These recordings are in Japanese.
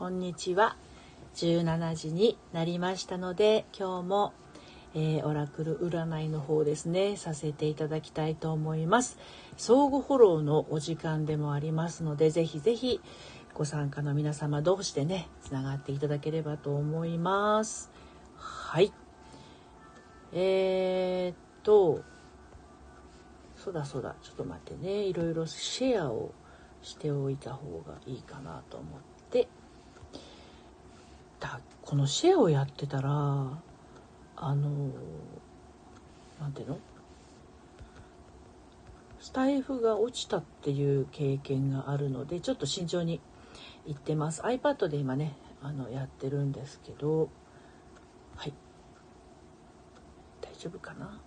こんにちは。17時になりましたので今日も、えー、オラクル占いの方ですねさせていただきたいと思います。相互フォローのお時間でもありますのでぜひぜひご参加の皆様同士でねつながっていただければと思います。はい。えー、っとそうだそうだ。ちょっと待ってね。いろいろシェアをしておいた方がいいかなと思って。だこのシェアをやってたらあの何ていうの？スタイフが落ちたっていう経験があるのでちょっと慎重にいってます。iPad で今ねあのやってるんですけどはい。大丈夫かな？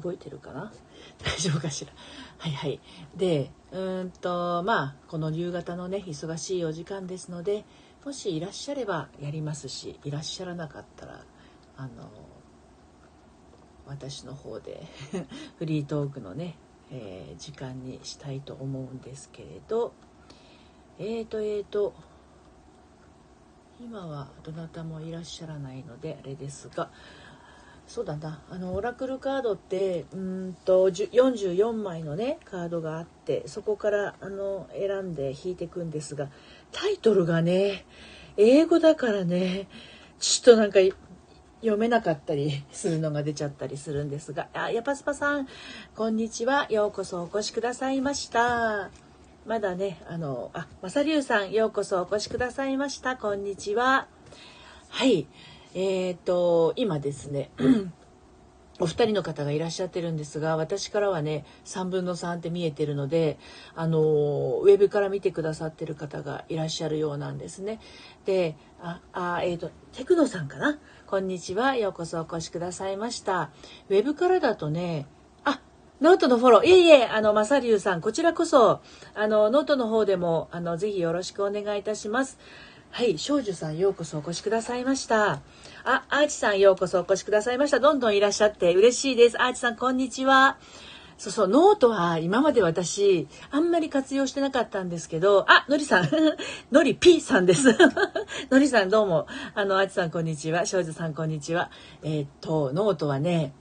動いてるかな？大丈夫かしら？はいはい。でうんとまあこの夕方のね忙しいお時間ですのでもしいらっしゃればやりますしいらっしゃらなかったらあの私の方で フリートークのね、えー、時間にしたいと思うんですけれどえーとえーと今はどなたもいらっしゃらないのであれですがそうだな。あのオラクルカードってうんと44枚のねカードがあってそこからあの選んで引いていくんですがタイトルがね英語だからねちょっとなんか読めなかったりするのが出ちゃったりするんですがあやぱスパさんこんにちは。ようこそお越しくださいました。まだねあのあまさりゅうさんようこそお越しくださいました。こんにちは。はい。えっ、ー、と、今ですね、お二人の方がいらっしゃってるんですが、私からはね、3分の3って見えてるので、あの、ウェブから見てくださってる方がいらっしゃるようなんですね。で、あ、あえっ、ー、と、テクノさんかな？こんにちは。ようこそお越しくださいました。ウェブからだとね、あ、ノートのフォロー。いえいえ、あの、まさりゅうさん、こちらこそ、あの、ノートの方でも、あの、ぜひよろしくお願いいたします。はい、少女さんようこそお越しくださいました。あ、アーチさんようこそお越しくださいました。どんどんいらっしゃって嬉しいです。アーチさんこんにちは。そうそう、ノートは今まで私、あんまり活用してなかったんですけど、あ、のりさん、のり P さんです。のりさんどうも、あの、あちさんこんにちは、少女さんこんにちは。えー、っと、ノートはね、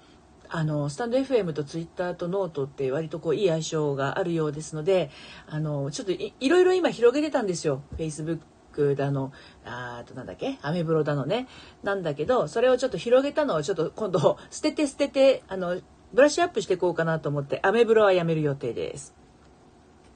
あの、スタンド FM とツイッターとノートって割とこういい相性があるようですので、あの、ちょっといろいろ今広げてたんですよ。Facebook クだの、あとなんだっけ？アメブロだのね。なんだけど、それをちょっと広げたのをちょっと今度 捨てて捨てて、あの、ブラッシュアップしていこうかなと思って、アメブロはやめる予定です。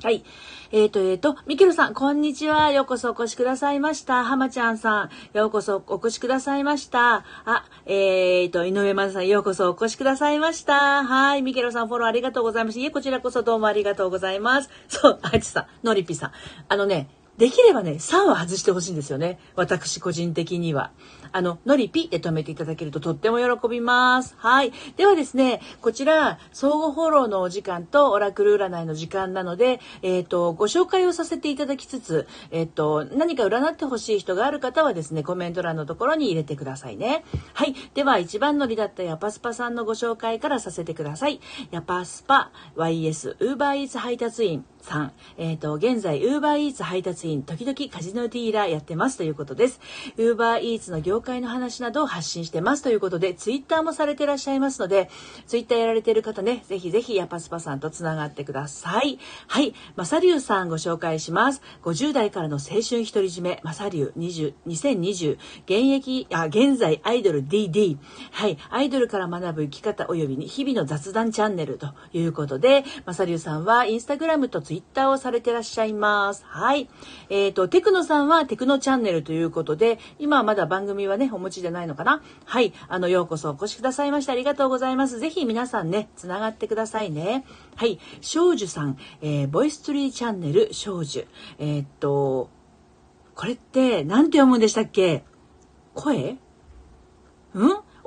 はい。えっ、ー、と、えっ、ー、と、ミケルさん、こんにちは。ようこそお越しくださいました。浜ちゃんさん、ようこそお越しくださいました。あ、えっ、ー、と、井上まさん、ようこそお越しくださいました。はい。ミケルさん、フォローありがとうございます。いえ、こちらこそどうもありがとうございます。そう、あいつさん、のりぴさん。あのね、できればね、3は外してほしいんですよね。私個人的には。あの、のりぴで止めていただけるととっても喜びます。はい。ではですね、こちら、相互フォローのお時間とオラクル占いの時間なので、えっ、ー、と、ご紹介をさせていただきつつ、えっ、ー、と、何か占ってほしい人がある方はですね、コメント欄のところに入れてくださいね。はい。では、一番乗りだったヤパスパさんのご紹介からさせてください。ヤパスパ YS ウーバーイーツ配達員さん。えっ、ー、と、現在、ウーバーイーツ配達員、時々カジノディーラーやってますということです。ウーバーイーツの業界の話などを発信してますということで、ツイッターもされてらっしゃいますので、ツイッターやられてる方ね、ぜひぜひヤパスパさんとつながってください。はい。マサリュウさんご紹介します。50代からの青春独り占め、マサリュウ20、2020、現役、あ、現在アイドル DD。はい。アイドルから学ぶ生き方及びに日々の雑談チャンネルということで、マサリュウさんはインスタグラムとツイッターをされてらっしゃいます。はい。えっ、ー、と、テクノさんはテクノチャンネルということで、今はまだ番組はね、お持ちじゃないのかなはい。あの、ようこそお越しくださいましてありがとうございます。ぜひ皆さんね、つながってくださいね。はい。少女さん、えー、ボイストリーチャンネル少女。えー、っと、これって、なんて読むんでしたっけ？声？ん？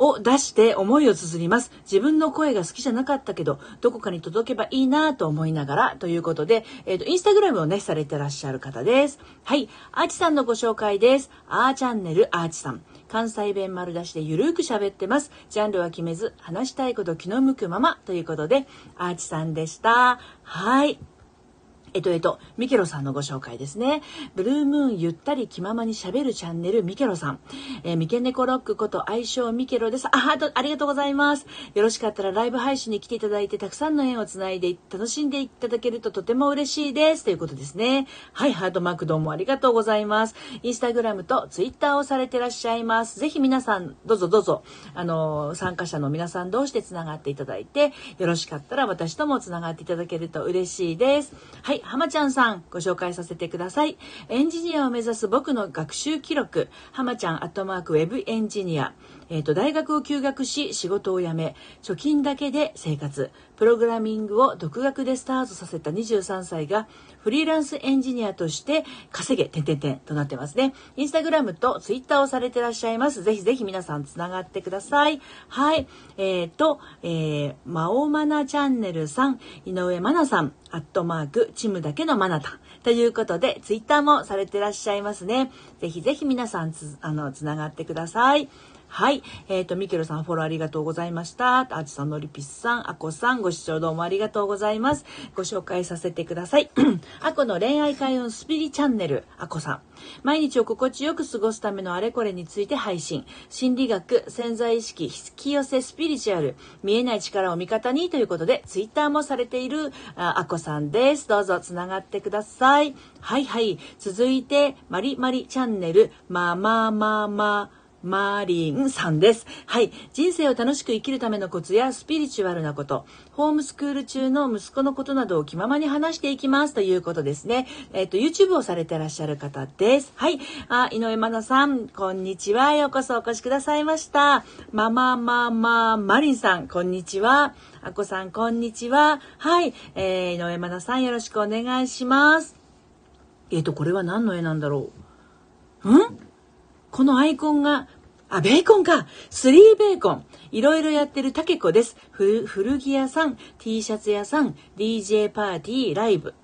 を出して思いを綴ります。自分の声が好きじゃなかったけど、どこかに届けばいいなと思いながらということで、えっ、ー、と、インスタグラムをね、されてらっしゃる方です。はい。アーチさんのご紹介です。アーチャンネルアーチさん。関西弁丸出しでゆるーく喋ってます。ジャンルは決めず、話したいこと気の向くままということで、アーチさんでした。はい。えっと、えっと、ミケロさんのご紹介ですね。ブルームーンゆったり気ままに喋るチャンネルミケロさん。えー、ミケネコロックこと愛称ミケロです。あ、ありがとうございます。よろしかったらライブ配信に来ていただいて、たくさんの縁をつないで楽しんでいただけるととても嬉しいです。ということですね。はい、ハートマークどうもありがとうございます。インスタグラムとツイッターをされてらっしゃいます。ぜひ皆さん、どうぞどうぞ、あの、参加者の皆さん同士でつながっていただいて、よろしかったら私ともつながっていただけると嬉しいです。はい、浜ちゃんさん、ご紹介させてください。エンジニアを目指す僕の学習記録、浜ちゃんアットマークウェブエンジニア。え、ー、と、大学を休学し、仕事を辞め、貯金だけで生活。プログラミングを独学でスタートさせた23歳が、フリーランスエンジニアとして稼げ、てんててんとなってますね。インスタグラムとツイッターをされてらっしゃいます。ぜひぜひ皆さんつながってください。はい。えっ、ー、と、えー、まおまなチャンネルさん、井上まなさん、アットマーク、チムだけのまなた。ということで、ツイッターもされてらっしゃいますね。ぜひぜひ皆さんつ、あの、つながってください。はい。えっ、ー、と、ミケルさんフォローありがとうございました。アーチさん、ノリピスさん、アコさん、ご視聴どうもありがとうございます。ご紹介させてください。アコの恋愛開運スピリチャンネル、アコさん。毎日を心地よく過ごすためのあれこれについて配信。心理学、潜在意識、引き寄せスピリチュアル、見えない力を味方にということで、ツイッターもされているあアコさんです。どうぞつながってください。はいはい。続いて、マリマリチャンネル、まあまあまあまあ、マーリンさんです。はい。人生を楽しく生きるためのコツやスピリチュアルなこと、ホームスクール中の息子のことなどを気ままに話していきますということですね。えっ、ー、と、YouTube をされてらっしゃる方です。はい。あ、井上真奈さん、こんにちは。ようこそお越しくださいました。マママママリンさん、こんにちは。あこさん、こんにちは。はい。えー、井上真奈さん、よろしくお願いします。えっ、ー、と、これは何の絵なんだろう？ん？このアイコンが、あ、ベーコンか。スリーベーコン。いろいろやってるタケコです。古着屋さん、T シャツ屋さん、DJ パーティー、ライブ。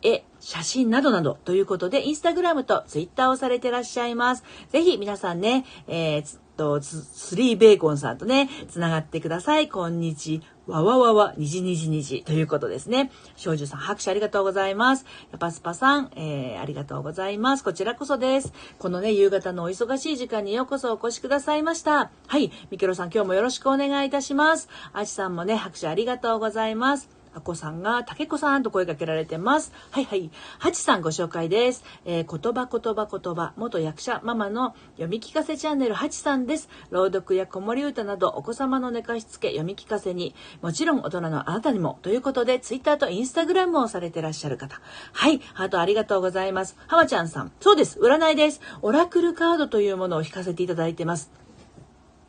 絵、写真などなどということで、インスタグラムとツイッターをされてらっしゃいます。ぜひ皆さんね、えー、と、スリーベーコンさんとね、つながってください。こんにちはわわわわ、にじにじにじということですね。少女さん、拍手ありがとうございます。パスパさん、えー、ありがとうございます。こちらこそです。このね、夕方のお忙しい時間にようこそお越しくださいました。はい、ミケロさん、今日もよろしくお願いいたします。あちさんもね、拍手ありがとうございます。あこさんが、たけこさんと声かけられてます。はいはい。はちさんご紹介です。えー、言葉言葉言葉、元役者ママの読み聞かせチャンネルはちさんです。朗読や子守歌などお子様の寝かしつけ、読み聞かせに、もちろん大人のあなたにも、ということで、ツイッターとインスタグラムをされてらっしゃる方。はい。ハートありがとうございます。はまちゃんさん。そうです。占いです。オラクルカードというものを引かせていただいてます。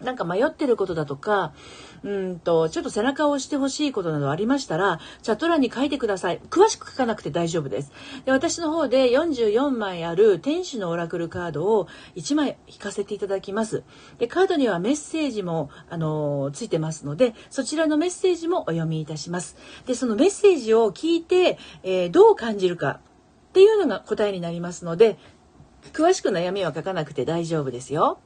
なんか迷ってることだとか、うんと、ちょっと背中を押してほしいことなどありましたら、チャット欄に書いてください。詳しく書かなくて大丈夫です。で私の方で44枚ある天使のオラクルカードを1枚引かせていただきます。でカードにはメッセージも、あのついてますので、そちらのメッセージもお読みいたします。で、そのメッセージを聞いて、えー、どう感じるかっていうのが答えになりますので、詳しく悩みは書かなくて大丈夫ですよ。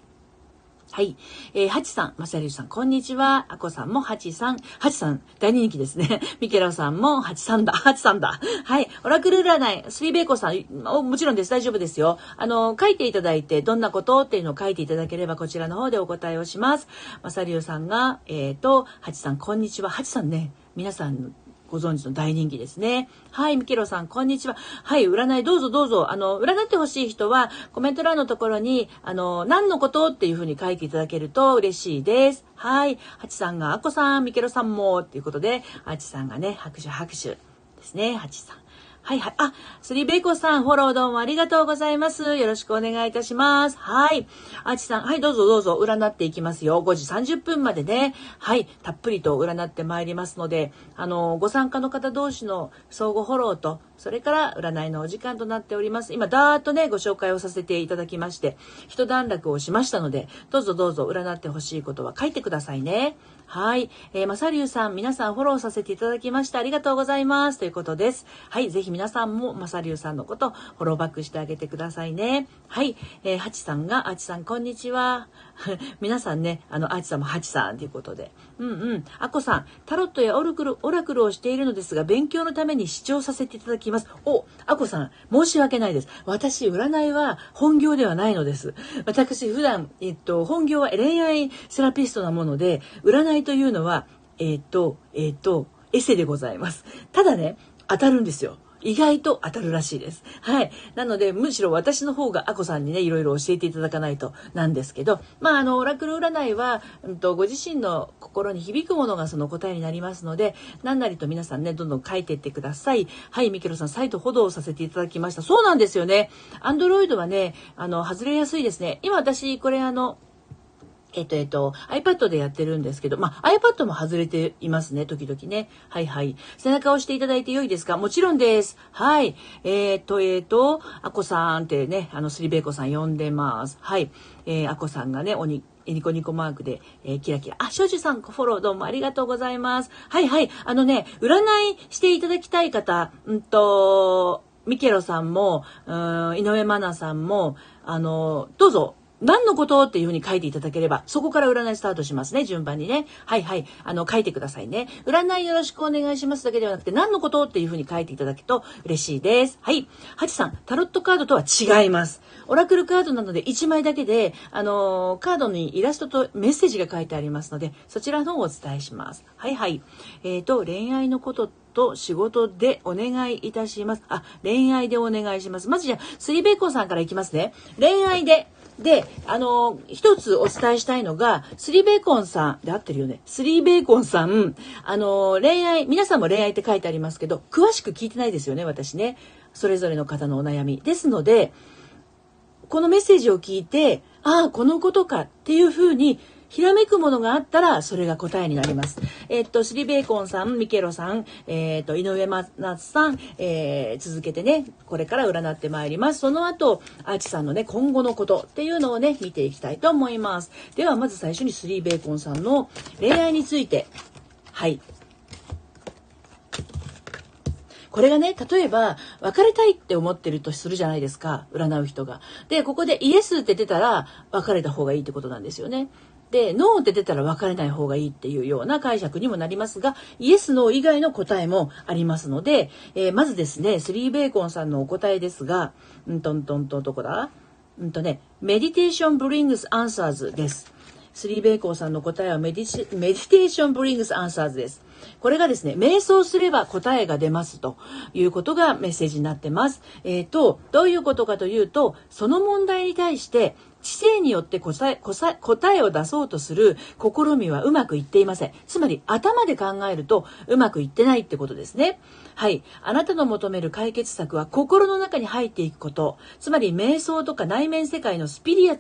はい。えー、ハチさん、マサリュさん、こんにちは。アコさんもハチさん。ハチさん、大人気ですね。ミケラさんもハチさんだ。ハチさんだ。はい。オラクル占い、スリーベイコさん、ももちろんです。大丈夫ですよ。あの、書いていただいて、どんなことっていうのを書いていただければ、こちらの方でお答えをします。マサリュさんが、えっ、ー、と、ハチさん、こんにちは。ハチさんね、皆さんご存知の大人気ですね。はい、ミケロさん、こんにちは。はい、占いどうぞどうぞ。あの、占ってほしい人は、コメント欄のところに、あの、何のことっていうふうに書いていただけると嬉しいです。はい、ハチさんが、アコさん、ミケロさんも、っていうことで、ハチさんがね、拍手拍手ですね、ハチさん。はいはい。あ、スリーベイコさん、フォローどうもありがとうございます。よろしくお願いいたします。はい。アチさん、はい、どうぞどうぞ、占っていきますよ。5時30分までね、はい、たっぷりと占ってまいりますので、あの、ご参加の方同士の相互フォローと、それから占いのお時間となっております。今、だーっとね、ご紹介をさせていただきまして、一段落をしましたので、どうぞどうぞ占ってほしいことは書いてくださいね。はい。えー、まさりゅうさん、皆さんフォローさせていただきました。ありがとうございます。ということです。はい。ぜひ皆さんもまさりゅうさんのことフォローバックしてあげてくださいね。はい。えー、はちさんが、あちさん、こんにちは。皆さんね、あの、あちさんもはちさんということで。うんうん。あこさん、タロットやオラクル、オラクルをしているのですが、勉強のために視聴させていただきます。お、あこさん、申し訳ないです。私、占いは本業ではないのです。私、普段、えっと、本業は恋愛セラピストなもので、占いというのは、えっと、えっと、エセでございます。ただね、当たるんですよ。意外と当たるらしいです。はい。なので、むしろ私の方がアコさんにね、いろいろ教えていただかないとなんですけど、まあ、あの、オラクル占いは、うんと、ご自身の心に響くものがその答えになりますので、何なりと皆さんね、どんどん書いていってください。はい、ミケロさん、サイトフォローさせていただきました。そうなんですよね。アンドロイドはね、あの、外れやすいですね。今私、これあの、えっと、えっと、iPad でやってるんですけど、まあ、iPad も外れていますね、時々ね。はいはい。背中を押していただいてよいですか？もちろんです。はい。えー、っと、えー、っと、あこさんってね、あの、スリベイコさん呼んでます。はい。えー、あこさんがね、おに、ニコニコマークで、えー、キラキラ。あ、庄司さん、フォローどうもありがとうございます。はいはい。あのね、占いしていただきたい方、うんと、ミケロさんも、うん、井上真奈さんも、あの、どうぞ、何のことっていうふうに書いていただければ、そこから占いスタートしますね、順番にね。はいはい。あの、書いてくださいね。占いよろしくお願いしますだけではなくて、何のことっていうふうに書いていただくと嬉しいです。はい。ハチさん、タロットカードとは違います。オラクルカードなので1枚だけで、あのー、カードにイラストとメッセージが書いてありますので、そちらの方をお伝えします。はいはい。えっ、ー、と、恋愛のことと仕事でお願いいたします。あ、恋愛でお願いします。まずじゃあ、スリベコさんからいきますね。恋愛で。で、あの、一つお伝えしたいのが、スリーベーコンさん、で合ってるよね。スリーベーコンさん、あの、恋愛、皆さんも恋愛って書いてありますけど、詳しく聞いてないですよね、私ね。それぞれの方のお悩み。ですので、このメッセージを聞いて、ああ、このことかっていうふうにひらめくものがあったら、それが答えになります。えっと、スリベーコンさん、ミケロさん、えっと、井上松さん、えー、続けてね、これから占ってまいります。その後、アーチさんのね、今後のことっていうのをね、見ていきたいと思います。では、まず最初にスリーベーコンさんの恋愛について、はい、これがね、例えば、別れたいって思ってるとするじゃないですか、占う人が。で、ここでイエスって出たら、別れた方がいいってことなんですよね。で、ノーって出たら別れない方がいいっていうような解釈にもなりますが、イエス、ノー以外の答えもありますので、えー、まずですね、スリーベーコンさんのお答えですが、うんとんとんとどこだ？うんとね、メディテーションブリングスアンサーズです。スリーベーコンさんの答えはメディメディテーションブリングスアンサーズです。これがですね、瞑想すれば答えが出ますということがメッセージになってます。えっ、ー、と、どういうことかというと、その問題に対して知性によって答え答えを出そうとする試みはうまくいっていません。つまり頭で考えるとうまくいってないってことですね。はい。あなたの求める解決策は心の中に入っていくこと。つまり瞑想とか内面世界のスピリア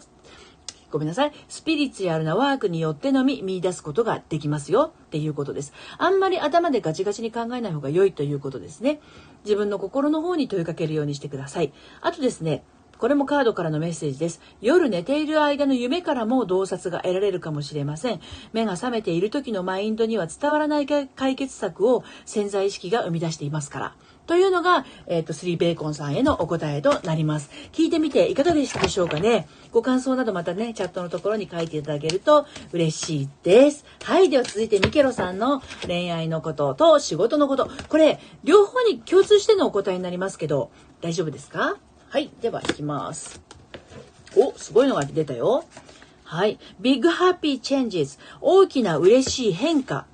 ごめんなさい。スピリチュアルなワークによってのみ見出すことができますよっていうことです。あんまり頭でガチガチに考えない方が良いということですね。自分の心の方に問いかけるようにしてください。あとですね、これもカードからのメッセージです。夜寝ている間の夢からも洞察が得られるかもしれません。目が覚めている時のマインドには伝わらない解決策を潜在意識が生み出していますから。というのが、えっ、ー、と、スリーベーコンさんへのお答えとなります。聞いてみていかがでしたでしょうかね？ご感想などまたね、チャットのところに書いていただけると嬉しいです。はい。では続いてミケロさんの恋愛のことと仕事のこと。これ、両方に共通してのお答えになりますけど、大丈夫ですか？はい。では、いきます。お、すごいのが出たよ。はい。 Big Happy Changes。大きな嬉しい変化。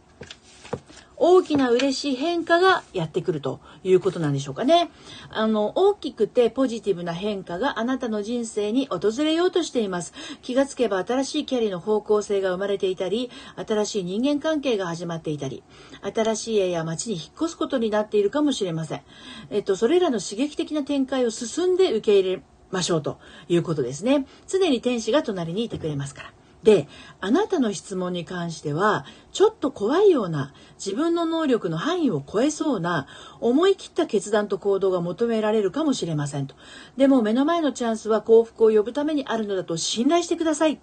大きな嬉しい変化がやってくるということなんでしょうかね。あの、大きくてポジティブな変化があなたの人生に訪れようとしています。気がつけば新しいキャリアの方向性が生まれていたり、新しい人間関係が始まっていたり、新しい家や街に引っ越すことになっているかもしれません。えっと、それらの刺激的な展開を進んで受け入れましょうということですね。常に天使が隣にいてくれますから。で、あなたの質問に関しては、ちょっと怖いような、自分の能力の範囲を超えそうな、思い切った決断と行動が求められるかもしれませんと。でも目の前のチャンスは幸福を呼ぶためにあるのだと信頼してください。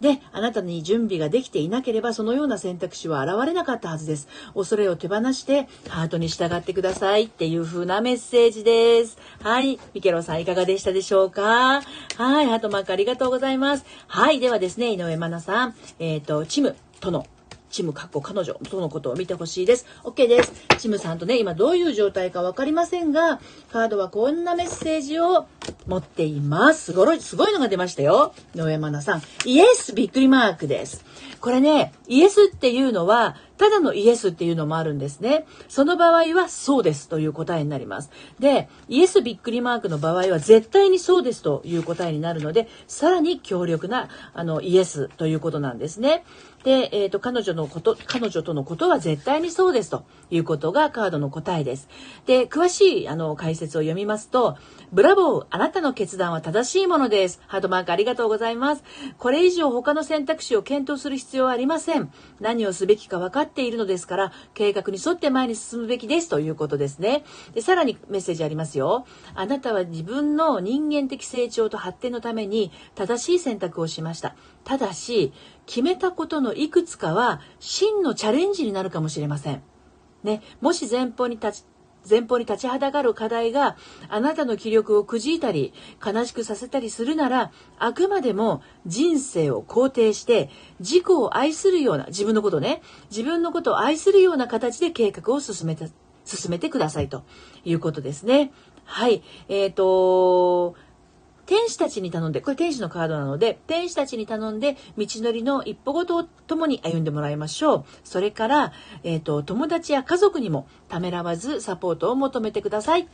で、あなたに準備ができていなければ、そのような選択肢は現れなかったはずです。恐れを手放して、ハートに従ってくださいっていう風なメッセージです。はい。ミケロさんいかがでしたでしょうか？はい。ハートマークありがとうございます。はい。ではですね、井上真奈さん、えっ、ー、と、チムとのチムかっこ彼女とのことを見てほしいです。OK です。チムさんとね、今どういう状態かわかりませんが、カードはこんなメッセージを持っています。すごい、すごいのが出ましたよ。野山奈さん。イエスびっくりマークです。これね、イエスっていうのは、ただのイエスっていうのもあるんですね。その場合はそうですという答えになります。で、イエスびっくりマークの場合は絶対にそうですという答えになるので、さらに強力なあのイエスということなんですね。で、えっ、ー、と、彼女のこと、彼女とのことは絶対にそうですということがカードの答えです。で、詳しい、あの、解説を読みますと、ブラボーあなたの決断は正しいものです。ハートマークありがとうございます。これ以上他の選択肢を検討する必要はありません。何をすべきか分かっているのですから、計画に沿って前に進むべきですということですね。で、さらにメッセージありますよ。あなたは自分の人間的成長と発展のために正しい選択をしました。ただし、決めたことのいくつかは真のチャレンジになるかもしれません。ね、もし前方に立ち、前方に立ちはだかる課題があなたの気力をくじいたり悲しくさせたりするならあくまでも人生を肯定して自己を愛するような自分のことね自分のことを愛するような形で計画を進めた進めてくださいということですね。はい。えっ、ー、と天使たちに頼んで、これ天使のカードなので、天使たちに頼んで、道のりの一歩ごとともに歩んでもらいましょう。それから、えっ、ー、と、友達や家族にもためらわずサポートを求めてください。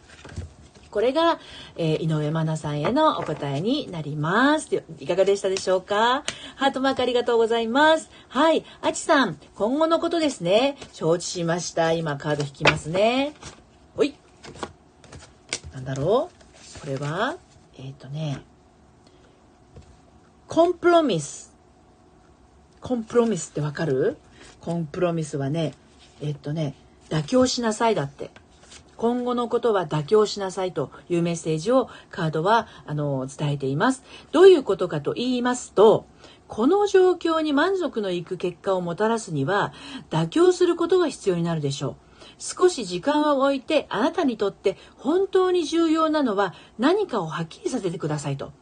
これが、えー、井上真奈さんへのお答えになります。いかがでしたでしょうか？ハートマークありがとうございます。はい。あちさん、今後のことですね。承知しました。今カード引きますね。おい。なんだろう？これは？えっ、ー、とね、コンプロミス。コンプロミスってわかる？コンプロミスはね、えっ、ー、とね、妥協しなさいだって。今後のことは妥協しなさいというメッセージをカードはあの伝えています。どういうことかと言いますと、この状況に満足のいく結果をもたらすには妥協することが必要になるでしょう。少し時間を置いてあなたにとって本当に重要なのは何かをはっきりさせてくださいと。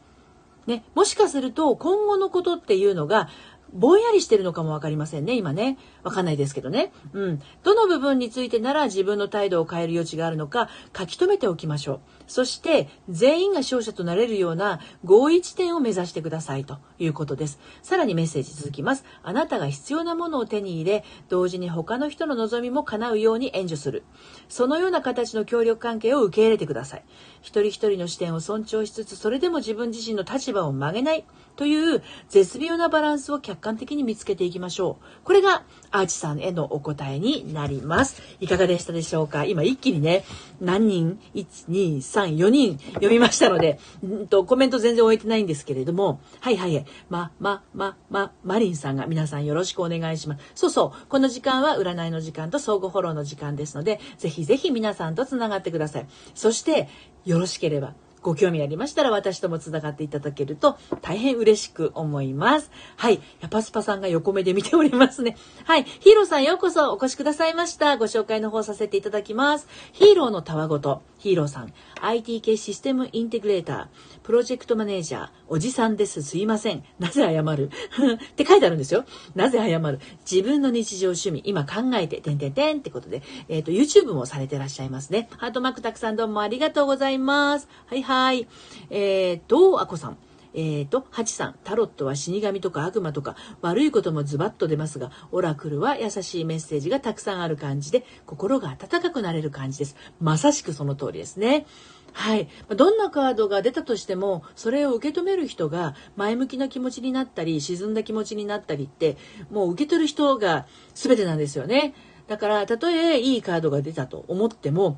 ね、もしかすると今後のことっていうのがぼんやりしてるのかもわかりませんね、今ね。わかんないですけどね。うん。どの部分についてなら自分の態度を変える余地があるのか書き留めておきましょう。そして、全員が勝者となれるような合意地点を目指してくださいということです。さらにメッセージ続きます。あなたが必要なものを手に入れ、同時に他の人の望みも叶うように援助する。そのような形の協力関係を受け入れてください。一人一人の視点を尊重しつつ、それでも自分自身の立場を曲げない。という絶妙なバランスを客観的に見つけていきましょう。これがアーチさんへのお答えになります。いかがでしたでしょうか？今一気にね、何人 ?1、2、3、4人読みましたので、んとコメント全然終えてないんですけれども、はいはい。ま、ま、ま、ま、マリンさんが皆さんよろしくお願いします。そうそう。この時間は占いの時間と相互フォローの時間ですので、ぜひぜひ皆さんと繋がってください。そして、よろしければご興味ありましたら私とも繋がっていただけると大変嬉しく思います。はい。やパスパさんが横目で見ておりますね。はい。ヒーローさんようこそお越しくださいました。ご紹介の方させていただきます。ヒーローのたわごと、ヒーローさん、IT 系システムインテグレーター、プロジェクトマネージャー、おじさんです。すいません。なぜ謝る？って書いてあるんですよ。なぜ謝る？自分の日常趣味、今考えて、てんてんてんってことで、えっ、ー、と、YouTube もされてらっしゃいますね。ハートマークたくさんどうもありがとうございます。はいはい。えー、と、あこさん？えーと、ハチさん、タロットは死神とか悪魔とか悪いこともズバッと出ますが、オラクルは優しいメッセージがたくさんある感じで、心が温かくなれる感じです。まさしくその通りですね。はい。どんなカードが出たとしても、それを受け止める人が前向きな気持ちになったり、沈んだ気持ちになったりって、もう受け取る人が全てなんですよね。だから、たとえいいカードが出たと思っても、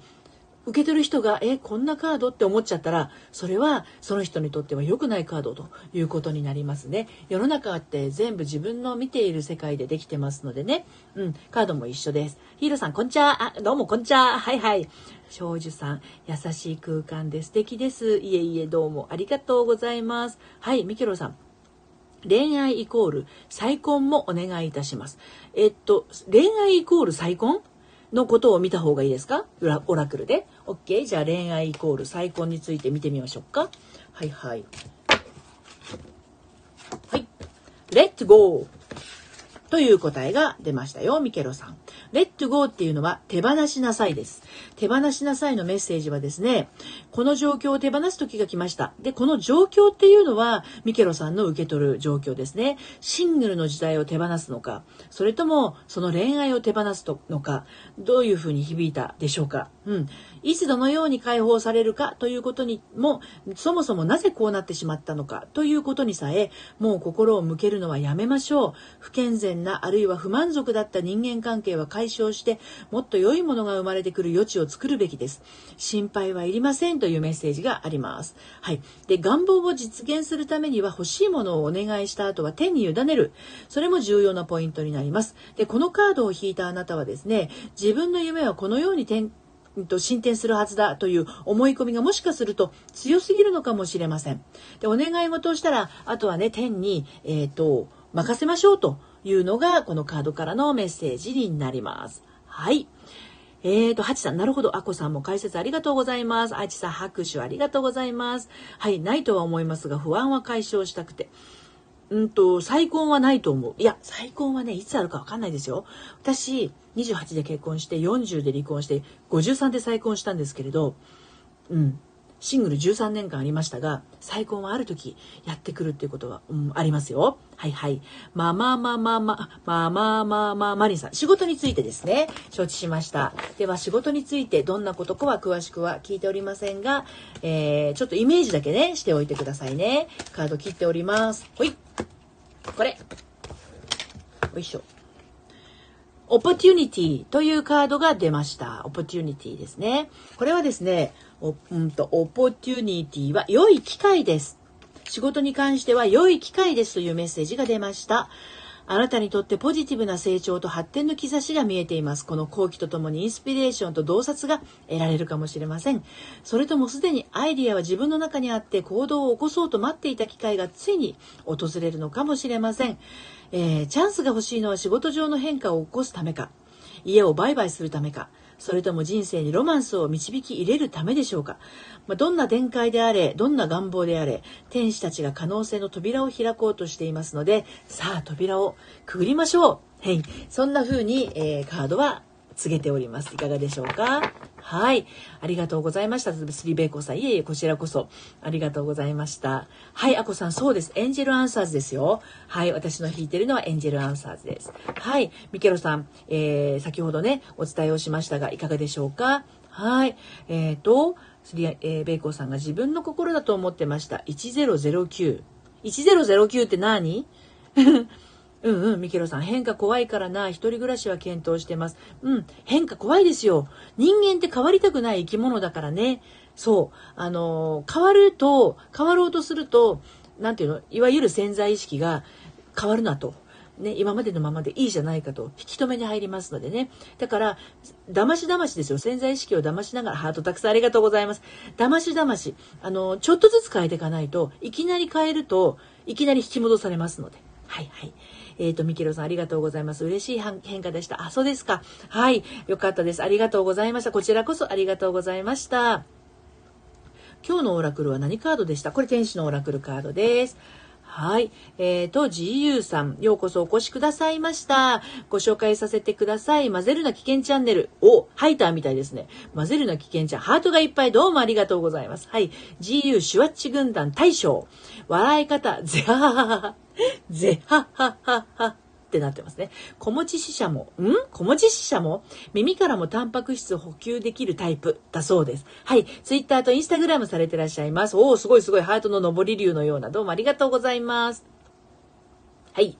受け取る人が、え、こんなカードって思っちゃったら、それはその人にとっては良くないカードということになりますね。世の中って全部自分の見ている世界でできてますのでね。うん、カードも一緒です。ヒーローさん、こんちゃあ、どうもこんちゃはいはい。少女さん、優しい空間で素敵です。いえいえ、どうもありがとうございます。はい、ミケロさん。恋愛イコール再婚もお願いいたします。えっと、恋愛イコール再婚のことを見た方がいいですか？オラクルで。OK? じゃあ恋愛イコール再婚について見てみましょうか。はいはい。はい。Let's go! という答えが出ましたよ、ミケロさん。レッドゴーっていうのは手放しなさいです。手放しなさいのメッセージはですね、この状況を手放す時が来ました。で、この状況っていうのは、ミケロさんの受け取る状況ですね。シングルの時代を手放すのか、それともその恋愛を手放すのか、どういうふうに響いたでしょうか。うん。いつどのように解放されるかということにも、そもそもなぜこうなってしまったのかということにさえ、もう心を向けるのはやめましょう。不健全な、あるいは不満足だった人間関係は解消して、もっと良いものが生まれてくる余地を作るべきです。心配はいりませんというメッセージがあります。はい。で、願望を実現するためには欲しいものをお願いした後は天に委ねる。それも重要なポイントになります。で、このカードを引いたあなたはですね、自分の夢はこのように展と進展するはずだという思い込みがもしかすると強すぎるのかもしれません。で、お願い事をしたら、あとはね、天に、えっ、ー、と、任せましょうというのが、このカードからのメッセージになります。はい。えーと、ハチさん、なるほど。アコさんも解説ありがとうございます。アチさん、拍手ありがとうございます。はい、ないとは思いますが、不安は解消したくて。うんと、再婚はないと思う。いや、再婚はね、いつあるかわかんないですよ。私、28で結婚して、40で離婚して、53で再婚したんですけれど、うん。シングル13年間ありましたが、再婚はある時やってくるっていうことは、うん、ありますよ。はいはい。まあまあまあまあまあ、まあまあまあまあ、マリンさん。仕事についてですね。承知しました。では仕事についてどんなことかは詳しくは聞いておりませんが、えー、ちょっとイメージだけね、しておいてくださいね。カード切っております。ほい。これ。よいしょ。 Opportunity というカードが出ました。 Opportunity ですね。これはですね、うんと、 Opportunity は良い機会です。仕事に関しては良い機会ですというメッセージが出ました。あなたにとってポジティブな成長と発展の兆しが見えています。この好機とともにインスピレーションと洞察が得られるかもしれません。それともすでにアイディアは自分の中にあって行動を起こそうと待っていた機会がついに訪れるのかもしれません。えー、チャンスが欲しいのは仕事上の変化を起こすためか、家を売買するためか、それとも人生にロマンスを導き入れるためでしょうか、まあ、どんな展開であれ、どんな願望であれ、天使たちが可能性の扉を開こうとしていますので、さあ扉をくぐりましょう。はい。そんな風に、えー、カードは告げております。いかがでしょうか？はい。ありがとうございました。スリベイコさん。いえいえ、こちらこそ。ありがとうございました。はい、アコさん、そうです。エンジェルアンサーズですよ。はい、私の弾いてるのはエンジェルアンサーズです。はい、ミケロさん、えー、先ほどね、お伝えをしましたが、いかがでしょうか？はい。えっ、ー、と、スリ、えー、ベイコさんが自分の心だと思ってました。1009。1009って何？うんうん、ミケロさん、変化怖いからな、一人暮らしは検討してます。うん、変化怖いですよ。人間って変わりたくない生き物だからね。そう。あの、変わると、変わろうとすると、なんていうの、いわゆる潜在意識が変わるなと。ね、今までのままでいいじゃないかと、引き止めに入りますのでね。だから、騙し騙しですよ。潜在意識を騙しながら、ハートたくさんありがとうございます。騙し騙し。あの、ちょっとずつ変えていかないと、いきなり変えると、いきなり引き戻されますので。はいはい。えっ、ー、と、ミケロさんありがとうございます。嬉しい変化でした。あ、そうですか。はい。よかったです。ありがとうございました。こちらこそありがとうございました。今日のオラクルは何カードでした？これ天使のオラクルカードです。はい。えっ、ー、と、GU さん、ようこそお越しくださいました。ご紹介させてください。混ぜるな危険チャンネル。お、ハイターみたいですね。混ぜるな危険チャン。ハートがいっぱい。どうもありがとうございます。はい。GU シュワッチ軍団大将。笑い方、ぜはははは。ぜはははは。ってなってますね。小持ち死者も、ん？小持ち死者も耳からもタンパク質を補給できるタイプだそうです。はい。ツイッターとインスタグラムされてらっしゃいます。おお、すごいすごい。ハートの上り竜のような。どうもありがとうございます。はい。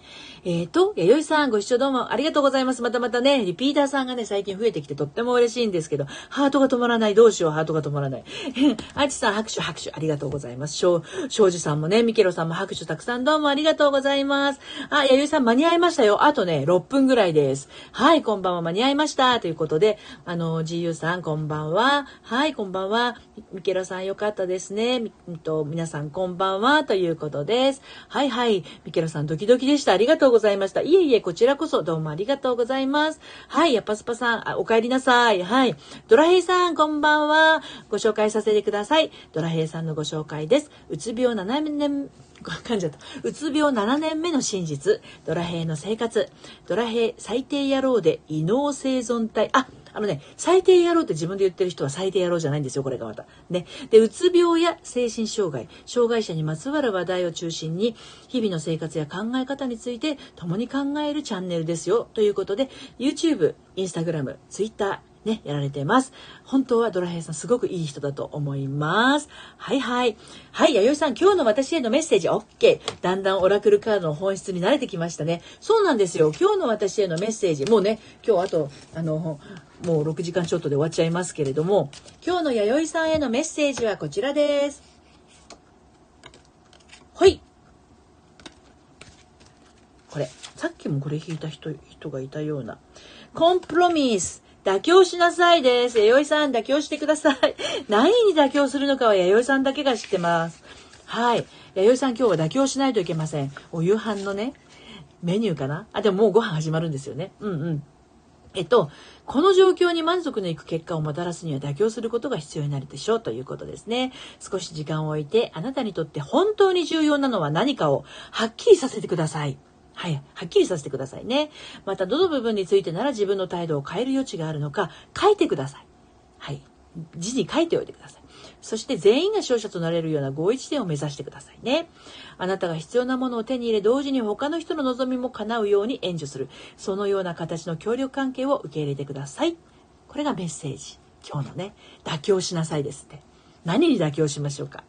えっ、ー、と、弥生さんご視聴どうもありがとうございます。またまたね、リピーターさんがね、最近増えてきてとっても嬉しいんですけど、ハートが止まらない。どうしよう、ハートが止まらない。アチさん拍手拍手ありがとうございます。庄司さんもね、ミケロさんも拍手たくさんどうもありがとうございます。あ、弥生さん間に合いましたよ。あとね、6分ぐらいです。はい、こんばんは間に合いました。ということで、あの、GU さんこんばんは。はい、こんばんは。ミケロさんよかったですね。みと皆さんこんばんは。ということです。はいはい。ミケロさんドキドキでした。ありがとうございますございました。いえいえ、こちらこそどうもありがとうございます。はい、やっぱスパさん、あお帰りなさい。はい。ドラヘイさん、こんばんは。ご紹介させてください。ドラヘイさんのご紹介です。うつ病7年、噛んじゃった。うつ病7年目の真実。ドラヘイの生活。ドラヘイ最低野郎で異能生存体。あ、あのね、最低野郎って自分で言ってる人は最低野郎じゃないんですよ、これがまた。ね。で、うつ病や精神障害、障害者にまつわる話題を中心に、日々の生活や考え方について共に考えるチャンネルですよ。ということで、YouTube、Instagram、Twitter、ね、やられてます。本当はドラヘイさんすごくいい人だと思います。はいはい。はい、弥生さん、今日の私へのメッセージ OK。だんだんオラクルカードの本質に慣れてきましたね。そうなんですよ。今日の私へのメッセージ、もうね、今日あと、あの、もう6時間ちょっとで終わっちゃいますけれども、今日の弥生さんへのメッセージはこちらです。はい。これ、さっきもこれ引いた人、人がいたような。コンプロミス。妥協しなさいです。弥生さん、妥協してください。何に妥協するのかは弥生さんだけが知ってます。はい。弥生さん、今日は妥協しないといけません。お夕飯のね、メニューかな？あ、でももうご飯始まるんですよね。うんうん。えっと、この状況に満足のいく結果をもたらすには妥協することが必要になるでしょうということですね。少し時間を置いて、あなたにとって本当に重要なのは何かをはっきりさせてください。はい。はっきりさせてくださいね。また、どの部分についてなら自分の態度を変える余地があるのか、書いてください。はい。字に書いておいてください。そして全員が勝者となれるような合意地点を目指してくださいね。あなたが必要なものを手に入れ、同時に他の人の望みも叶うように援助する。そのような形の協力関係を受け入れてください。これがメッセージ。今日のね、妥協しなさいですって。何に妥協しましょうか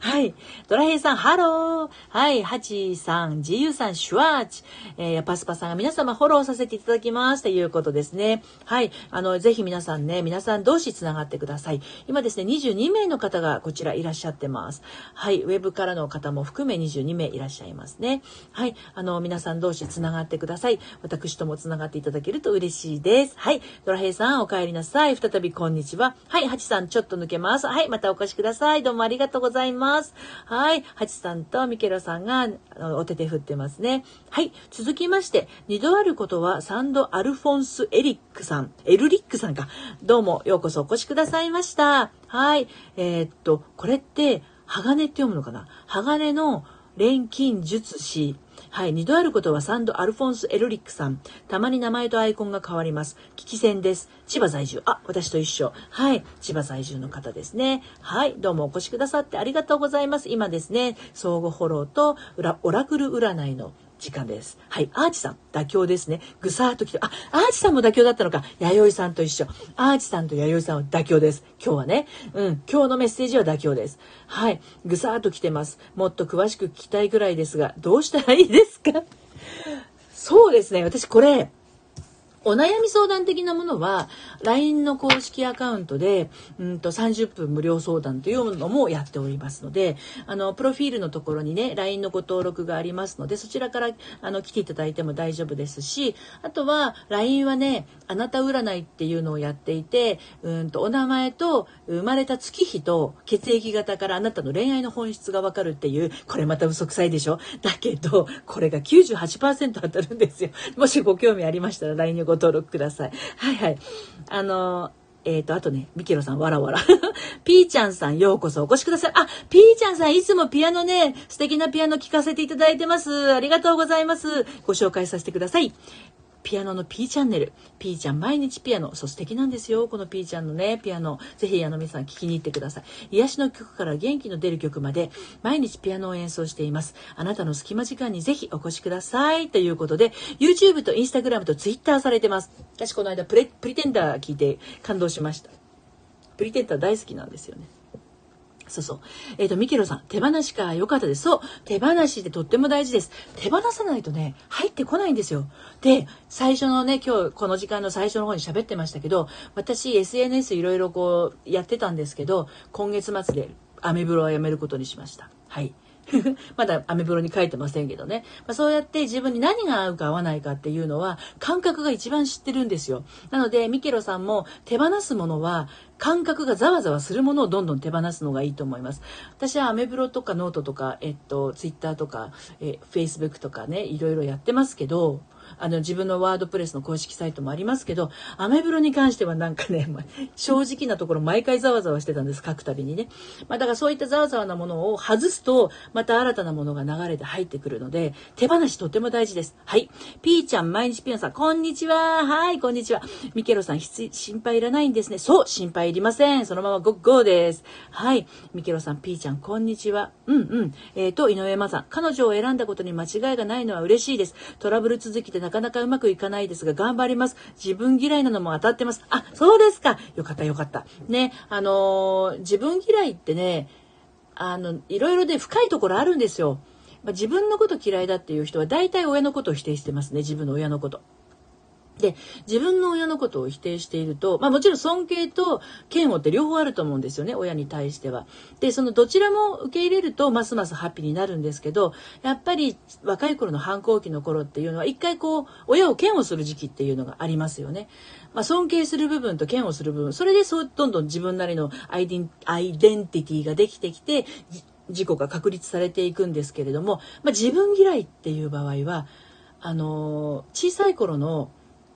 はい。ドラヘイさん、ハロー。はい。ハチさん、ジユさん、シュワーチ。えー、パスパさんが皆様フォローさせていただきます。ということですね。はい。あの、ぜひ皆さんね、皆さん同士繋がってください。今ですね、22名の方がこちらいらっしゃってます。はい。ウェブからの方も含め22名いらっしゃいますね。はい。あの、皆さん同士繋がってください。私とも繋がっていただけると嬉しいです。はい。ドラヘイさん、お帰りなさい。再びこんにちは。はい。ハチさん、ちょっと抜けます。はい。またお越しください。どうもありがとうございます。ざいます。はい。ハチさんとミケロさんがお手手振ってますね。はい。続きまして、二度あることはサンド・アルフォンス・エリックさん、エルリックさんか。どうもようこそお越しくださいました。はい。えー、っと、これって、鋼って読むのかな？鋼の錬金術師。はい。二度あることはサンド・アルフォンス・エルリックさん。たまに名前とアイコンが変わります。危機戦です。千葉在住。あ、私と一緒。はい。千葉在住の方ですね。はい。どうもお越しくださってありがとうございます。今ですね、相互フォローとオラクル占いの時間です。はい。アーチさん、妥協ですね。ぐさーっと来て、あ、アーチさんも妥協だったのか。弥生さんと一緒。アーチさんと弥生さんは妥協です。今日はね。うん。今日のメッセージは妥協です。はい。ぐさーっと来てます。もっと詳しく聞きたいぐらいですが、どうしたらいいですか？そうですね。私これ、お悩み相談的なものは、LINE の公式アカウントで、うんと30分無料相談というのもやっておりますので、あの、プロフィールのところにね、LINE のご登録がありますので、そちらから、あの、来ていただいても大丈夫ですし、あとは、LINE はね、あなた占いっていうのをやっていて、うんと、お名前と、生まれた月日と、血液型からあなたの恋愛の本質がわかるっていう、これまた嘘くさいでしょ？だけど、これが98%当たるんですよ。もしご興味ありましたら、LINE にごご登録ください。はいはい。あのえっ、ー、と、あとね、ミケロさん、わらわら。ピーちゃんさん、ようこそお越しください。あ、ピーちゃんさん、いつもピアノね、素敵なピアノ聴かせていただいてます。ありがとうございます。ご紹介させてください。ピアノの P チャンネル。P ちゃん毎日ピアノ。そう素敵なんですよ。この P ちゃんのね、ピアノ。ぜひあの皆さん聞きに行ってください。癒しの曲から元気の出る曲まで毎日ピアノを演奏しています。あなたの隙間時間にぜひお越しください。ということで、YouTube と Instagram と Twitter されてます。私この間プレプリテンダー聞いて感動しました。プリテンダー大好きなんですよね。そうそう。えっ、ー、と、ミケロさん、手放しか、良かったです。そう、手放しってとっても大事です。手放さないとね、入ってこないんですよ。で、最初のね、今日、この時間の最初の方に喋ってましたけど、私、SNS いろいろこう、やってたんですけど、今月末でアメブロはやめることにしました。はい。まだアメブロに書いてませんけどね。まあ、そうやって自分に何が合うか合わないかっていうのは感覚が一番知ってるんですよ。なので、ミケロさんも手放すものは感覚がざわざわするものをどんどん手放すのがいいと思います。私はアメブロとかノートとか、えっと、ツイッターとか、え、フェイスブックとかね、いろいろやってますけど、あの自分のワードプレスの公式サイトもありますけど、アメブロに関してはなんかね、正直なところ毎回ざわざわしてたんです、書くたびにね。まあだからそういったざわざわなものを外すと、また新たなものが流れて入ってくるので、手放しとても大事です。はい。ピーちゃん、毎日ピヨンさん、こんにちは。はい、こんにちは。ミケロさん、心配いらないんですね。そう、心配いりません。そのままゴッゴーです。はい。ミケロさん、ピーちゃん、こんにちは。うんうん。えっ、ー、と、井上真さん、彼女を選んだことに間違いがないのは嬉しいです。トラブル続きでなかなかうまくいかないですが、頑張ります。自分嫌いなのも当たってます。あ、そうですか。よかったよかった。ね、あのー、自分嫌いってね、あの、いろいろで深いところあるんですよ。まあ、自分のこと嫌いだっていう人は大体親のことを否定してますね。自分の親のこと。で、自分の親のことを否定していると、まあもちろん尊敬と嫌悪って両方あると思うんですよね、親に対しては。で、そのどちらも受け入れると、ますますハッピーになるんですけど、やっぱり若い頃の反抗期の頃っていうのは、一回こう、親を嫌悪する時期っていうのがありますよね。まあ尊敬する部分と嫌悪する部分、それでそう、どんどん自分なりのアイデンアイデンティティができてきて、自己が確立されていくんですけれども、まあ自分嫌いっていう場合は、あの、小さい頃の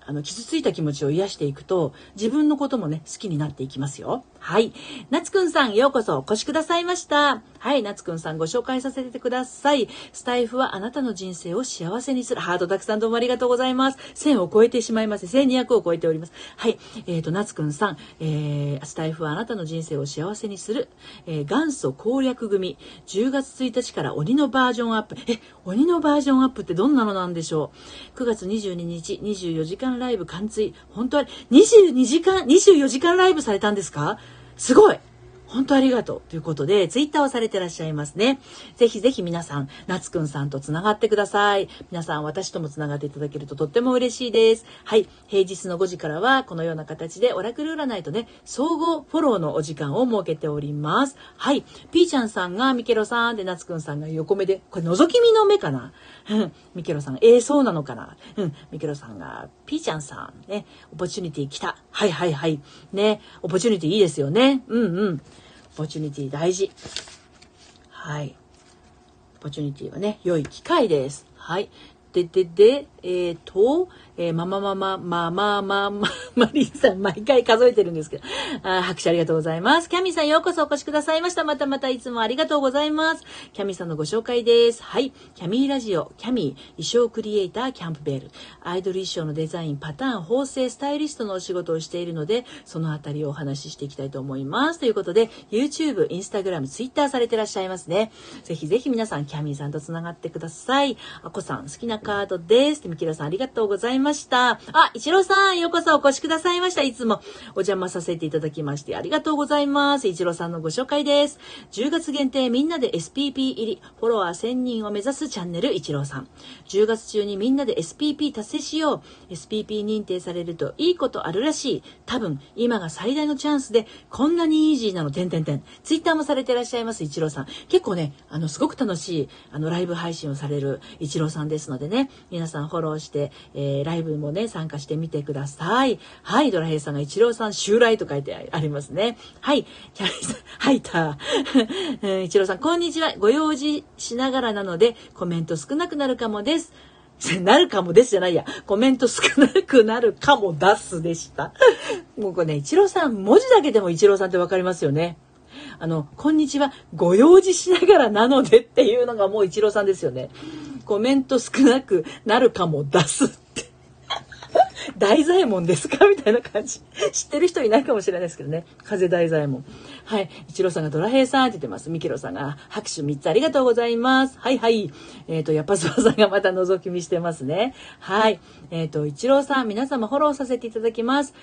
あの、傷ついた気持ちを癒していくと、自分のこともね、好きになっていきますよ。はい。夏くんさん、ようこそお越しくださいました。はい、夏くんさんご紹介させてください。スタイフはあなたの人生を幸せにする。ハートたくさんどうもありがとうございます。1000を超えてしまいます。1200を超えております。はい。えっ、ー、と、夏くんさん、えー、スタイフはあなたの人生を幸せにする。えー、元祖攻略組。10月1日から鬼のバージョンアップ。え、鬼のバージョンアップってどんなのなんでしょう ?9 月22日、24時間ライブ完追。本当は22時間、24時間ライブされたんですか？すごい。本当ありがとうということで、ツイッターをされてらっしゃいますね。ぜひぜひ皆さん、夏くんさんと繋がってください。皆さん、私とも繋がっていただけるととっても嬉しいです。はい。平日の5時からは、このような形で、オラクル占いとね、総合フォローのお時間を設けております。はい。ピーちゃんさんがミケロさんで、夏くんさんが横目で、これ覗き見の目かな？うん。ミケロさん、ええー、そうなのかな？うん。ミケロさんが、ピーちゃんさん、ね、 Opportunity 来た。はいはいはい。ね、 Opportunity いいですよね。うんうん。 Opportunity 大事。はい。 Opportunity はね、良い機会です。はい。で、で、で、えっ、ー、と、えー、まままま、まままま、マリーさん、毎回数えてるんですけど、あ拍手ありがとうございます。キャミーさん、ようこそお越しくださいました。またまたいつもありがとうございます。キャミーさんのご紹介です。はい。キャミーラジオ、キャミー、衣装クリエイター、キャンプベール。アイドル衣装のデザイン、パターン、縫製、スタイリストのお仕事をしているので、そのあたりをお話ししていきたいと思います。ということで、YouTube、Instagram、Twitter されてらっしゃいますね。ぜひぜひ皆さん、キャミーさんと繋がってください。あこさん、好きなカードです。ミキラさん、ありがとうございました。あ、一郎さん、ようこそお越しくださいました。いつもお邪魔させていただきまして、ありがとうございます。一郎さんのご紹介です。10月限定、みんなで SPP 入り、フォロワー1000人を目指すチャンネル、一郎さん。10月中にみんなで SPP 達成しよう。SPP 認定されるといいことあるらしい。多分、今が最大のチャンスで、こんなにイージーなの、てんてんてん。ツイッターもされてらっしゃいます、一郎さん。結構ね、あの、すごく楽しい、あの、ライブ配信をされる一郎さんですのでね、皆さんフォローして、えー、ライブもね、参加してみてください。はい、ドラヘイさんが一郎さん襲来と書いてありますね。はい、キャリーさん、ハイター。一郎さん、こんにちは。ご用事しながらなので、コメント少なくなるかもです。なるかもですじゃないや。コメント少なくなるかも出すでした。もうこれね、一郎さん、文字だけでも一郎さんってわかりますよね。あの、こんにちは、ご用事しながらなのでっていうのがもう一郎さんですよね。コメント少なくなるかも出すって。大左衛門ですか？みたいな感じ。知ってる人いないかもしれないですけどね。風大左衛門。はい。一郎さんがドラヘイさんって言ってます。ミケロさんが拍手3つありがとうございます。はいはい。えっ、ー、と、やっぱスパさんがまた覗き見してますね。はい。えっ、ー、と、一郎さん、皆様フォローさせていただきます。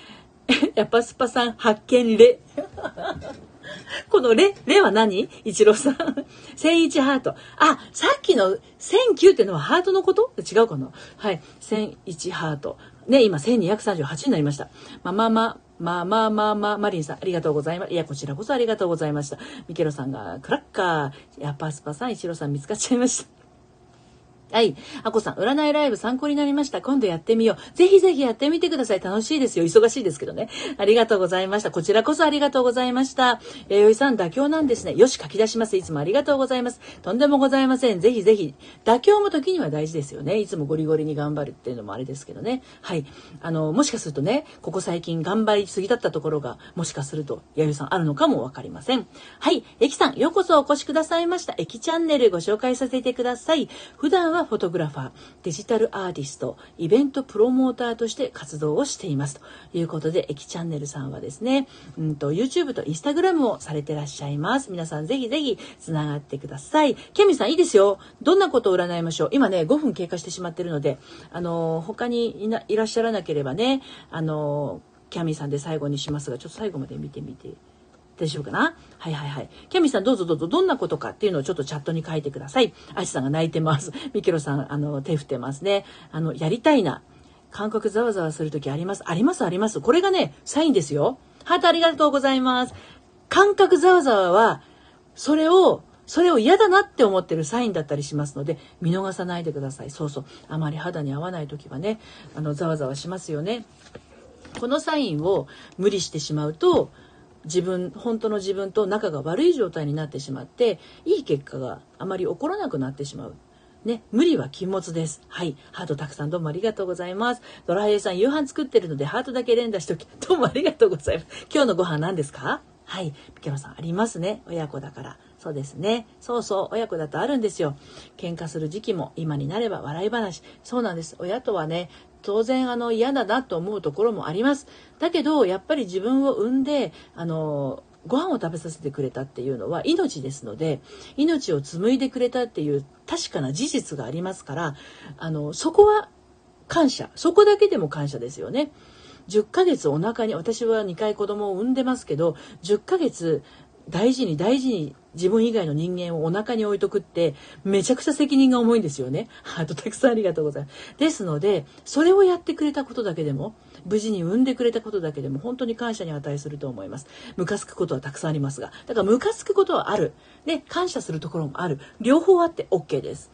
やっぱスパさん、発見例。このレ、レは何？一郎さん。千一ハート。あ、さっきの千九っていうのはハートのこと？違うかな？はい。千一ハート。ね、今1238になりました。ままま、まあまあまあまあ、マリンさん、ありがとうございます。いや、こちらこそありがとうございました。ミケロさんが、クラッカー。や、パスパさん、イチローさん見つかっちゃいました。はい。あこさん、占いライブ参考になりました。今度やってみよう。ぜひぜひやってみてください。楽しいですよ。忙しいですけどね。ありがとうございました。こちらこそありがとうございました。えよいさん、妥協なんですね。よし、書き出します。いつもありがとうございます。とんでもございません。ぜひぜひ。妥協も時には大事ですよね。いつもゴリゴリに頑張るっていうのもあれですけどね。はい。あの、もしかするとね、ここ最近頑張りすぎだったところが、もしかすると、やゆさんあるのかもわかりません。はい。えきさん、ようこそお越しくださいました。えきチャンネルご紹介させてください。普段はフォトグラファー。デジタルアーティスト、イベントプロモーターとして活動をしています。ということで、駅チャンネルさんはですね、うんと、YouTube と Instagram をされてらっしゃいます。皆さんぜひぜひ繋がってください。ケミさんいいですよ。どんなことを占いましょう？今ね、5分経過してしまってるので、あの、他にいないらっしゃらなければね、あの、キャミさんで最後にしますが、ちょっと最後まで見てみて。大丈夫かな？はいはいはい。キャミさんどうぞどうぞどんなことかっていうのをちょっとチャットに書いてください。アシさんが泣いてます。ミケロさん、あの、手振ってますね。あの、やりたいな。感覚ざわざわするときあります。ありますあります。これがね、サインですよ。ハートありがとうございます。感覚ざわざわは、それを、それを嫌だなって思ってるサインだったりしますので、見逃さないでください。そうそう。あまり肌に合わない時はね、あの、ざわざわしますよね。このサインを無理してしまうと、自分本当の自分と仲が悪い状態になってしまっていい結果があまり起こらなくなってしまう。ね、無理は禁物です。はい。ハートたくさんどうもありがとうございます。ドライエさん夕飯作ってるのでハートだけ連打しとき、どうもありがとうございます。今日のご飯何ですか？はい。ピケロさんありますね。親子だから。そうですね。そうそう。親子だとあるんですよ。喧嘩する時期も今になれば笑い話。そうなんです。親とはね、当然あの嫌だなと思うところもあります。だけどやっぱり自分を産んであのご飯を食べさせてくれたっていうのは命ですので命を紡いでくれたっていう確かな事実がありますからあのそこは感謝そこだけでも感謝ですよね。10ヶ月お腹に私は2回子供を産んでますけど10ヶ月大事に大事に自分以外の人間をお腹に置いとくってめちゃくちゃ責任が重いんですよね。ハートたくさんありがとうございます。ですので、それをやってくれたことだけでも、無事に産んでくれたことだけでも本当に感謝に値すると思います。ムカつくことはたくさんありますが。だからムカつくことはある。で、感謝するところもある。両方あって OK です。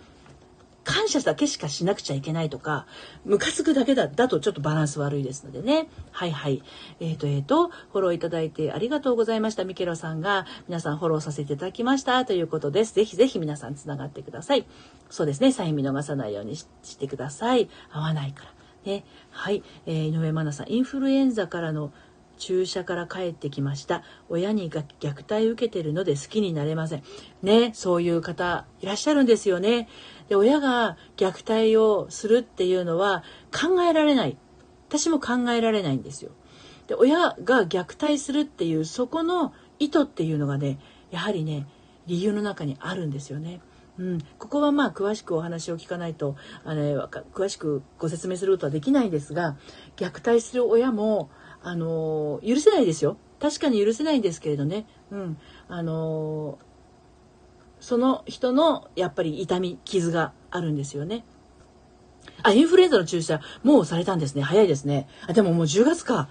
感謝だけしかしなくちゃいけないとか、ムカつくだけだ、だとちょっとバランス悪いですのでね。はいはい。えっ、ー、と、えっ、ー、と、フォローいただいてありがとうございました。ミケロさんが皆さんフォローさせていただきましたということです。ぜひぜひ皆さんつながってください。そうですね。サイン見逃さないようにしてください。合わないから。ね。はい。えー、井上真奈さん、インフルエンザからの注射から帰ってきました。親に虐待受けてるので好きになれません。ね、そういう方いらっしゃるんですよね。で、親が虐待をするっていうのは考えられない。私も考えられないんですよ。で、親が虐待するっていうそこの意図っていうのがね、やはりね、理由の中にあるんですよね。うん、ここはまあ詳しくお話を聞かないとあの詳しくご説明することはできないんですが虐待する親もあの許せないですよ確かに許せないんですけれどね、うん、あのその人のやっぱり痛み傷があるんですよね。あ、インフルエンザの注射、もうされたんですね。早いですね。あ、でももう10月か。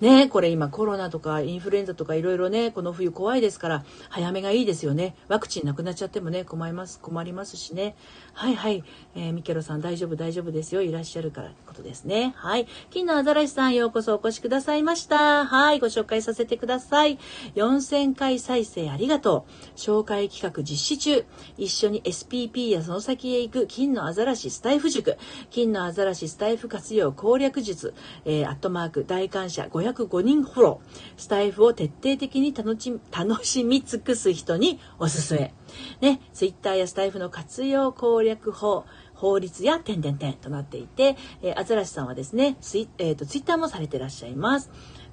ねこれ今コロナとかインフルエンザとかいろいろね、この冬怖いですから、早めがいいですよね。ワクチンなくなっちゃってもね、困ります、困りますしね。はいはい。えー、ミケロさん大丈夫大丈夫ですよ。いらっしゃるからことですね。はい。金のアザラシさんようこそお越しくださいました。はい。ご紹介させてください。4000回再生ありがとう。紹介企画実施中。一緒に SPP やその先へ行く金のアザラシスタイフ塾。金のアザラシスタイフ活用攻略術。えー、アットマーク大感謝500 505人フォロー。スタイフを徹底的に楽し楽しみ尽くす人におすすめ。ね、ツイッターやスタイフの活用攻略法、法律や点々点となっていて、えー、アザラシさんはですね、ツイ,、えーと、ツイッターもされてらっしゃいます。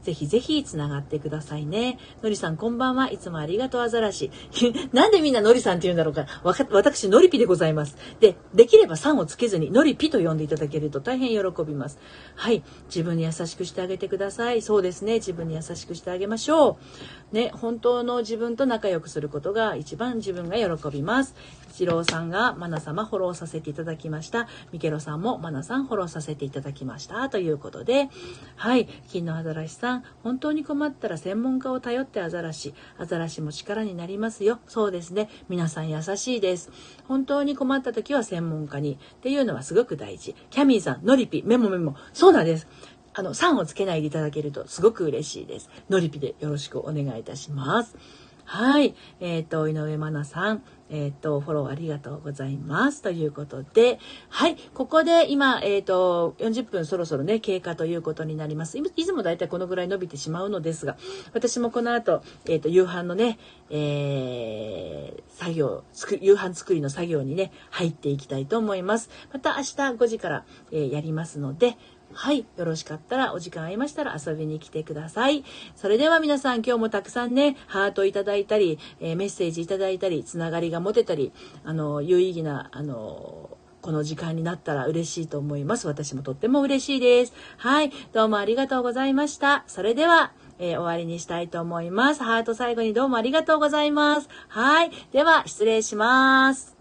ぜひぜひつながってくださいね。のりさんこんばんはいつもありがとうアザラシ。なんでみんなのりさんって言うんだろうか。わか私のりぴでございます。で、できればさんをつけずにのりぴと呼んでいただけると大変喜びます。はい。自分に優しくしてあげてください。そうですね。自分に優しくしてあげましょう。ね、本当の自分と仲良くすることが一番自分が喜びます。一郎さんがマナ様フォローさせていただきました。ミケロさんもマナさんフォローさせていただきました。ということで、はい、金のアザラシさん、本当に困ったら専門家を頼ってアザラシ。アザラシも力になりますよ。そうですね。皆さん優しいです。本当に困った時は専門家に。っていうのはすごく大事。キャミーさん、ノリピ、メモメモ。そうなんです。あの、3をつけないでいただけるとすごく嬉しいです。ノリピでよろしくお願いいたします。はい。えっ、ー、と、井上真奈さん、えっ、ー、と、フォローありがとうございます。ということで、はい。ここで今、えっ、ー、と、40分そろそろね、経過ということになります。いつもだいたいこのぐらい伸びてしまうのですが、私もこの後、えっ、と、夕飯のね、え作業、夕飯作りの作業にね、入っていきたいと思います。また明日5時から、えやりますので、はい。よろしかったら、お時間ありましたら遊びに来てください。それでは皆さん、今日もたくさんね、ハートいただいたり、えー、メッセージいただいたり、つながりが持てたり、あの、有意義な、あの、この時間になったら嬉しいと思います。私もとっても嬉しいです。はい。どうもありがとうございました。それでは、えー、終わりにしたいと思います。ハート最後にどうもありがとうございます。はい。では、失礼します。